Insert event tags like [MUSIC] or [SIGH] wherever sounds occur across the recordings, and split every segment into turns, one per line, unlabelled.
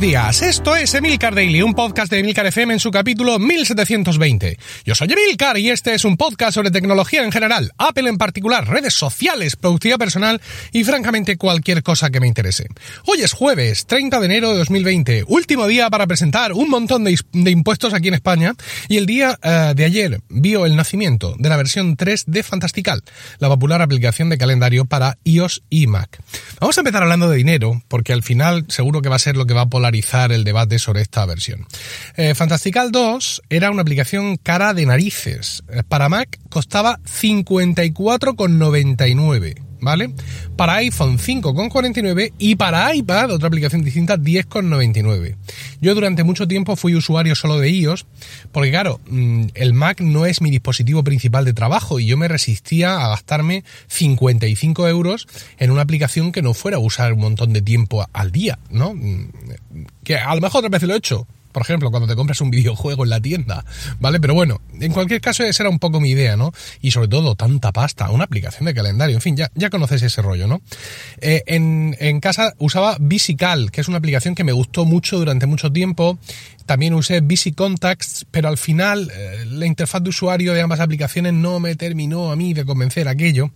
días. Esto es Emilcar Daily, un podcast de Emilcar FM en su capítulo 1720. Yo soy Emilcar y este es un podcast sobre tecnología en general, Apple en particular, redes sociales, productividad personal y francamente cualquier cosa que me interese. Hoy es jueves, 30 de enero de 2020, último día para presentar un montón de, impuestos aquí en España y el día eh, de ayer vio el nacimiento de la versión 3 de Fantastical, la popular aplicación de calendario para iOS y Mac. Vamos a empezar hablando de dinero, porque al final seguro que va a ser lo que va a polarizar el debate sobre esta versión. Eh, Fantastical 2 era una aplicación cara de narices. Eh, para Mac costaba 54,99. ¿vale? Para iPhone 5,49 y para iPad, otra aplicación distinta, 10,99. Yo durante mucho tiempo fui usuario solo de iOS, porque claro, mm, el Mac no es mi dispositivo principal de trabajo y yo me resistía a gastarme 55 euros en una aplicación que no fuera a usar un montón de tiempo al día, ¿no? Que a lo mejor otra vez lo he hecho, por ejemplo, cuando te compras un videojuego en la tienda, ¿vale? Pero bueno, en cualquier caso esa era un poco mi idea, ¿no? Y sobre todo tanta pasta, una aplicación de calendario, en fin, ya, ya conoces ese rollo, ¿no? Eh, en, casa usaba Visical, que es una aplicación que me gustó mucho durante mucho tiempo. También usé Visi Contacts, pero al final eh, la interfaz de usuario de ambas aplicaciones no me terminó a mí de convencer aquello.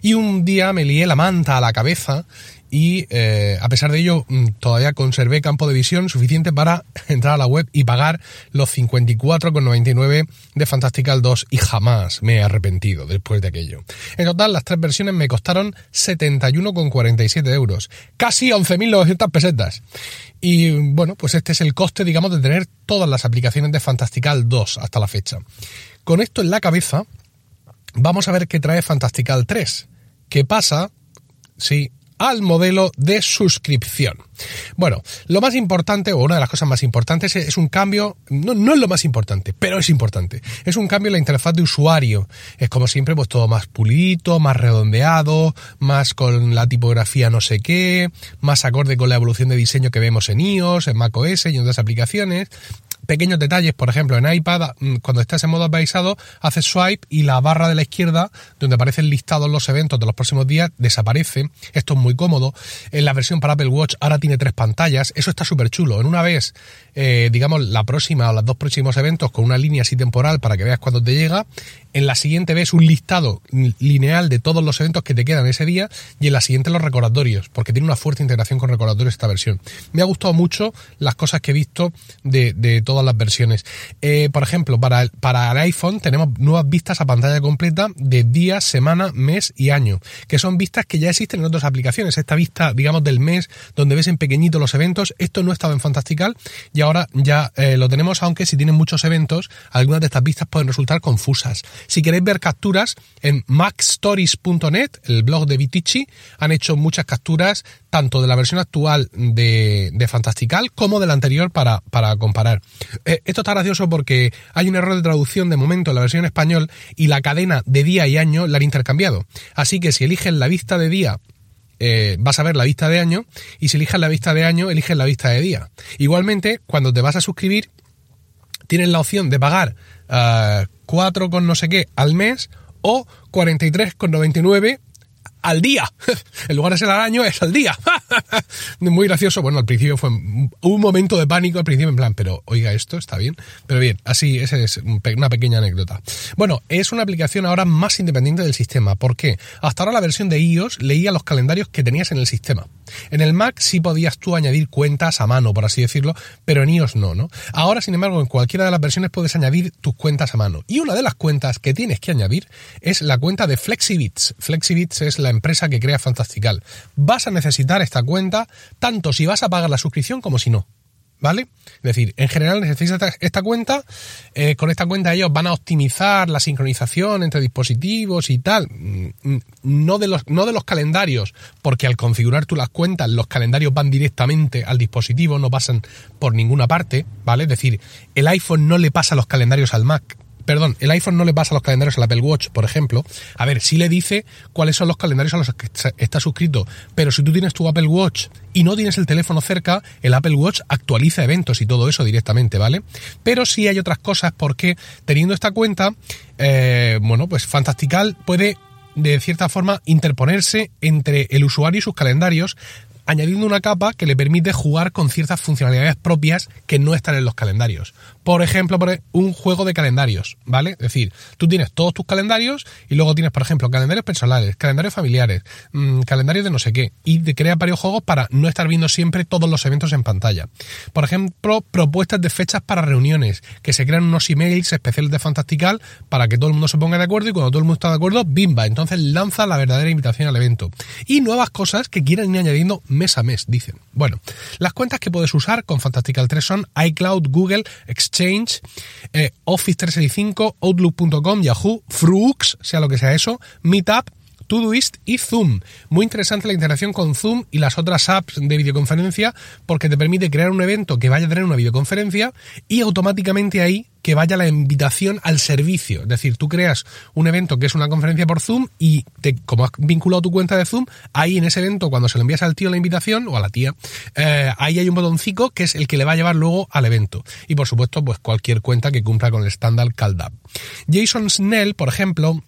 Y un día me lié la manta a la cabeza y eh, a pesar de ello mm, todavía conservé campo de visión suficiente para [LAUGHS] entrar a la web y pagar los 54,99 de Fantastical 2 y jamás me he arrepentido después de aquello. En total las tres versiones me costaron 71,47 euros, casi 11.900 pesetas. Y bueno, pues este es el coste, digamos, de tener todas las aplicaciones de Fantastical 2 hasta la fecha. Con esto en la cabeza, vamos a ver qué trae Fantastical 3. ¿Qué pasa si al modelo de suscripción. Bueno, lo más importante, o una de las cosas más importantes, es un cambio, no, no, es lo más importante, pero es importante. Es un cambio en la interfaz de usuario. Es como siempre, pues todo más pulito, más redondeado, más con la tipografía no sé qué, más acorde con la evolución de diseño que vemos en iOS, en macOS y en otras aplicaciones pequeños detalles, por ejemplo, en iPad, mm, cuando estás en modo avisado, haces swipe y la barra de la izquierda, donde aparecen listados los eventos de los próximos días, desaparece. Esto es muy cómodo. En la versión para Apple Watch ahora tiene tres pantallas. Eso está súper chulo. En una vez, eh, digamos, la próxima o los dos próximos eventos con una línea así temporal para que veas cuándo te llega. En la siguiente ves un listado lineal de todos los eventos que te quedan ese día y en la siguiente los recordatorios, porque tiene una fuerte integración con recordatorios esta versión. Me ha gustado mucho las cosas que he visto de, todas las versiones. Eh, por ejemplo, para, para el iPhone tenemos nuevas vistas a pantalla completa de día, semana, mes y año, que son vistas que ya existen en otras aplicaciones. Esta vista, digamos, del mes, donde ves en pequeñito los eventos, esto no estaba en Fantastical y ahora ya eh, lo tenemos, aunque si tienen muchos eventos, algunas de estas vistas pueden resultar confusas. Si queréis ver capturas, en macstories.net, el blog de Vitici, han hecho muchas capturas tanto de la versión actual de, de Fantastical como de la anterior para, para comparar. Eh, esto está gracioso porque hay un error de traducción de momento en la versión español y la cadena de día y año la han intercambiado. Así que si eligen la vista de día eh, vas a ver la vista de año y si eliges la vista de año, eliges la vista de día. Igualmente, cuando te vas a suscribir, tienes la opción de pagar 4 con no sé qué al mes o 43,99 al día. [LAUGHS] En lugar de ser al año, es al día. [LAUGHS] Muy gracioso. Bueno, al principio fue un momento de pánico al principio, en plan, pero oiga, esto está bien. Pero bien, así, esa es una pequeña anécdota. Bueno, es una aplicación ahora más independiente del sistema. ¿Por qué? Hasta ahora la versión de iOS leía los calendarios que tenías en el sistema. En el Mac sí podías tú añadir cuentas a mano, por así decirlo, pero en iOS no, ¿no? Ahora, sin embargo, en cualquiera de las versiones puedes añadir tus cuentas a mano. Y una de las cuentas que tienes que añadir es la cuenta de Flexibits. Flexibits es la empresa que crea Fantastical. Vas a necesitar esta cuenta tanto si vas a pagar la suscripción como si no. ¿Vale? Es decir, en general necesitas esta cuenta. Eh, con esta cuenta ellos van a optimizar la sincronización entre dispositivos y tal. Mm, mm, no de, los, no de los calendarios, porque al configurar tú las cuentas, los calendarios van directamente al dispositivo, no pasan por ninguna parte, ¿vale? Es decir, el iPhone no le pasa los calendarios al Mac, perdón, el iPhone no le pasa los calendarios al Apple Watch, por ejemplo. A ver, sí le dice cuáles son los calendarios a los que está suscrito, pero si tú tienes tu Apple Watch y no tienes el teléfono cerca, el Apple Watch actualiza eventos y todo eso directamente, ¿vale? Pero sí hay otras cosas porque teniendo esta cuenta, eh, bueno, pues Fantastical puede de cierta forma interponerse entre el usuario y sus calendarios añadiendo una capa que le permite jugar con ciertas funcionalidades propias que no están en los calendarios. Por ejemplo, un juego de calendarios, ¿vale? Es decir, tú tienes todos tus calendarios y luego tienes, por ejemplo, calendarios personales, calendarios familiares, mmm, calendarios de no sé qué, y te crea varios juegos para no estar viendo siempre todos los eventos en pantalla. Por ejemplo, propuestas de fechas para reuniones, que se crean unos emails especiales de Fantastical para que todo el mundo se ponga de acuerdo y cuando todo el mundo está de acuerdo, bimba, entonces lanza la verdadera invitación al evento. Y nuevas cosas que quieren ir añadiendo mes a mes, dicen. Bueno, las cuentas que puedes usar con Fantastical 3 son iCloud, Google, Exchange, eh, Office 365, Outlook.com, Yahoo, Frux, sea lo que sea eso, Meetup, Todoist y Zoom. Muy interesante la interacción con Zoom y las otras apps de videoconferencia porque te permite crear un evento que vaya a tener una videoconferencia y automáticamente ahí que vaya la invitación al servicio. Es decir, tú creas un evento que es una conferencia por Zoom y te, como has vinculado tu cuenta de Zoom, ahí en ese evento, cuando se lo envías al tío la invitación o a la tía, eh, ahí hay un botoncito que es el que le va a llevar luego al evento. Y por supuesto, pues cualquier cuenta que cumpla con el estándar CalDAV. Jason Snell, por ejemplo,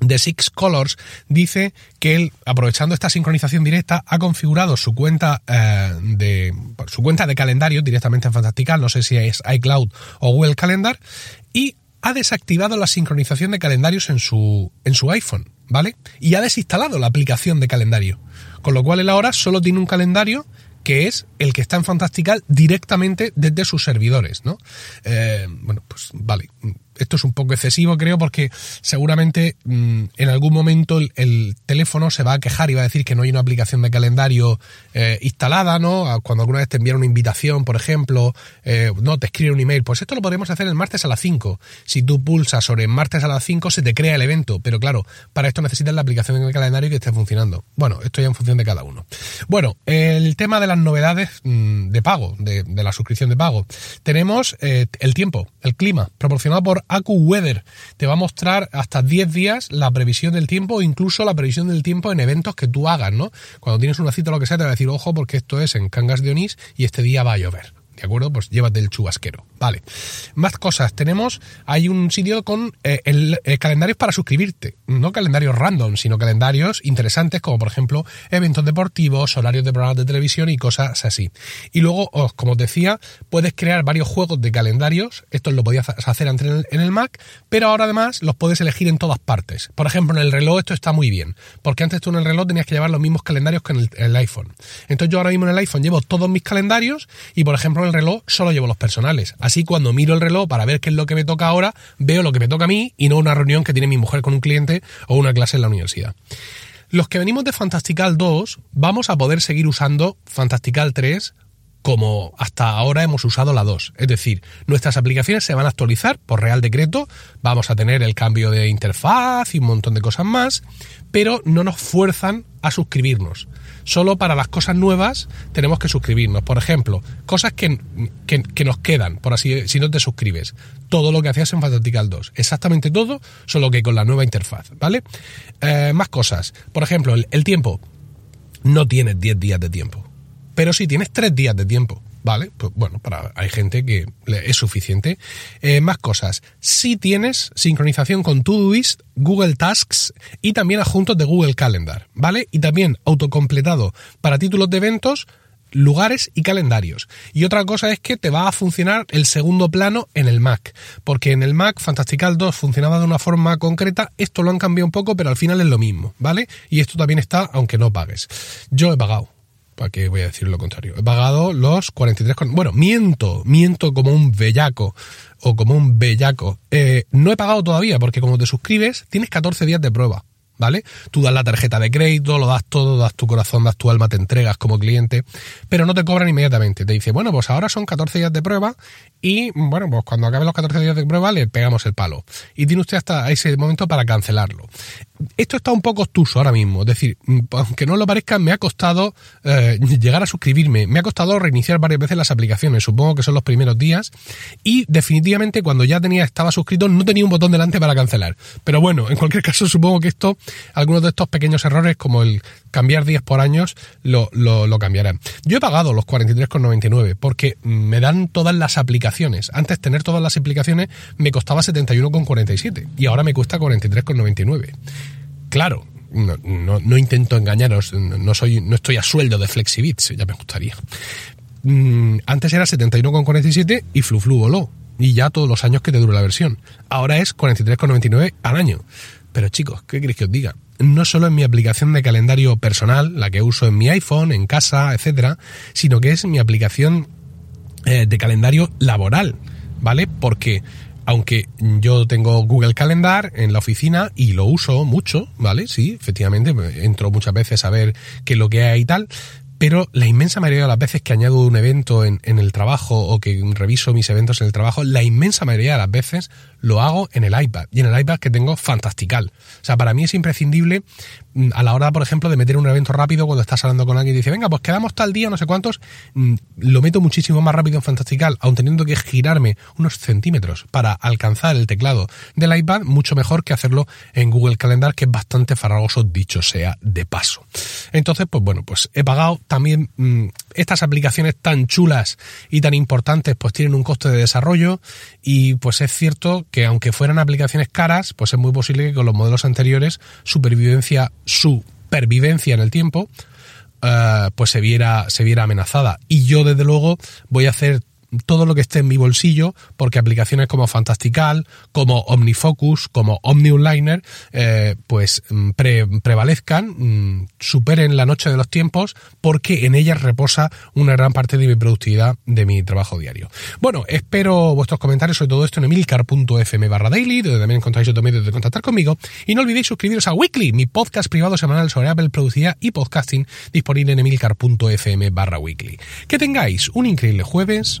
de Six Colors dice que él, aprovechando esta sincronización directa, ha configurado su cuenta eh, de su cuenta de calendario directamente en Fantastical, no sé si es iCloud o Google Calendar, y ha desactivado la sincronización de calendarios en su, en su iPhone, ¿vale? Y ha desinstalado la aplicación de calendario. Con lo cual él ahora solo tiene un calendario que es el que está en Fantastical directamente desde sus servidores, ¿no? Eh, bueno, pues vale, esto es un poco excesivo, creo, porque seguramente mm, en algún momento el, teléfono se va a quejar y va a decir que no hay una aplicación de calendario eh, instalada, ¿no? Cuando alguna vez te envían una invitación, por ejemplo, eh, no, te escribe un email, pues esto lo podemos hacer el martes a las 5. Si tú pulsas sobre martes a las 5, se te crea el evento, pero claro, para esto necesitas la aplicación de calendario que esté funcionando. Bueno, esto ya en función de cada uno. Bueno, el tema de las novedades mm, de pago, de, la suscripción de pago. Tenemos eh, el tiempo, el clima, proporcionado por AccuWeather. Te va a mostrar hasta 10 días la previsión del tiempo o incluso la previsión del tiempo en eventos que tú hagas, ¿no? Cuando tienes una cita o lo que sea, te va a decir, ojo, porque esto es en Cangas de Onís y este día va a llover. ¿De acuerdo? Pues llévate el chubasquero. Vale. Más cosas. Tenemos, hay un sitio con eh, el, eh, calendarios para suscribirte. No calendarios random, sino calendarios interesantes como por ejemplo eventos deportivos, horarios de programas de televisión y cosas así. Y luego, como os decía, puedes crear varios juegos de calendarios. Esto lo podías hacer antes en el, en el Mac, pero ahora además los puedes elegir en todas partes. Por ejemplo, en el reloj esto está muy bien, porque antes tú en el reloj tenías que llevar los mismos calendarios que en el, el iPhone. Entonces yo ahora mismo en el iPhone llevo todos mis calendarios y por ejemplo en el reloj solo llevo los personales. Así cuando miro el reloj para ver qué es lo que me toca ahora, veo lo que me toca a mí y no una reunión que tiene mi mujer con un cliente o una clase en la universidad. Los que venimos de Fantastical 2 vamos a poder seguir usando Fantastical 3 como hasta ahora hemos usado la 2. Es decir, nuestras aplicaciones se van a actualizar por real decreto, vamos a tener el cambio de interfaz y un montón de cosas más, pero no nos fuerzan a suscribirnos solo para las cosas nuevas tenemos que suscribirnos. Por ejemplo, cosas que, nos quedan, por así si no te suscribes. Todo lo que hacías en Fantastical 2. Exactamente todo, solo que con la nueva interfaz, ¿vale? Eh, más cosas. Por ejemplo, el, tiempo. No tienes 10 días de tiempo. Pero sí tienes 3 días de tiempo. ¿Vale? Pues bueno, para, hay gente que es suficiente. Eh, más cosas. Si tienes sincronización con Todoist, Google Tasks y también adjuntos de Google Calendar, ¿vale? Y también autocompletado para títulos de eventos, lugares y calendarios. Y otra cosa es que te va a funcionar el segundo plano en el Mac, porque en el Mac Fantastical 2 funcionaba de una forma concreta, esto lo han cambiado un poco, pero al final es lo mismo, ¿vale? Y esto también está aunque no pagues. Yo he pagado, ¿Para qué voy a decir lo contrario? He pagado los 43... Bueno, miento, miento como un bellaco o como un bellaco. Eh, no he pagado todavía porque como te suscribes tienes 14 días de prueba. ¿Vale? Tú das la tarjeta de crédito, lo das todo, das tu corazón, das tu alma, te entregas como cliente, pero no te cobran inmediatamente. Te dice, bueno, pues ahora son 14 días de prueba y, bueno, pues cuando acabe los 14 días de prueba le pegamos el palo. Y tiene usted hasta ese momento para cancelarlo esto está un poco obtuso ahora mismo. Es decir, mm, aunque no lo parezca, me ha costado eh, llegar a suscribirme. Me ha costado reiniciar varias veces las aplicaciones. Supongo que son los primeros días. Y definitivamente cuando ya tenía, estaba suscrito, no tenía un botón delante para cancelar. Pero bueno, en cualquier caso, supongo que esto, algunos de estos pequeños errores, como el cambiar días por años, lo, lo, lo cambiarán. Yo he pagado los 43,99 porque me dan todas las aplicaciones. Antes tener todas las aplicaciones me costaba 71,47 y ahora me cuesta 43,99. Claro, no, intento engañaros, no, soy, no estoy a sueldo de FlexiBits, ya me gustaría. Mm, antes era 71,47 y FluFlu voló. Y ya todos los años que te dure la versión. Ahora es 43,99 al año. Pero chicos, ¿qué queréis que os diga? No solo en mi aplicación de calendario personal, la que uso en mi iPhone, en casa, etcétera, sino que es mi aplicación eh, de calendario laboral, ¿vale? Porque aunque yo tengo Google Calendar en la oficina y lo uso mucho, ¿vale? Sí, efectivamente, entro muchas veces a ver qué es lo que hay y tal, pero la inmensa mayoría de las veces que añado un evento en, el trabajo o que reviso mis eventos en el trabajo, la inmensa mayoría de las veces lo hago en el iPad y en el iPad que tengo fantastical. O sea, para mí es imprescindible mm, a la hora, por ejemplo, de meter un evento rápido cuando estás hablando con alguien y dice, venga, pues quedamos tal día, no sé cuántos, mm, lo meto muchísimo más rápido en fantastical, aun teniendo que girarme unos centímetros para alcanzar el teclado del iPad, mucho mejor que hacerlo en Google Calendar, que es bastante farragoso, dicho sea de paso. Entonces, pues bueno, pues he pagado también mm, estas aplicaciones tan chulas y tan importantes, pues tienen un coste de desarrollo y pues es cierto que aunque fueran aplicaciones caras, pues es muy posible que con los modelos anteriores supervivencia, supervivencia en el tiempo, eh, pues se viera, se viera amenazada. Y yo desde luego voy a hacer todo lo que esté en mi bolsillo, porque aplicaciones como Fantastical, como OmniFocus, como OmniOnliner, eh, pues mm, prevalezcan, mm, superen la noche de los tiempos, porque en ellas reposa una gran parte de mi productividad de mi trabajo diario. Bueno, espero vuestros comentarios sobre todo esto en emilcar.fm barra daily, donde también encontráis otros medios de contactar conmigo, y no olvidéis suscribiros a Weekly, mi podcast privado semanal sobre Apple, productividad y podcasting, disponible en emilcar.fm barra weekly. Que tengáis un increíble jueves,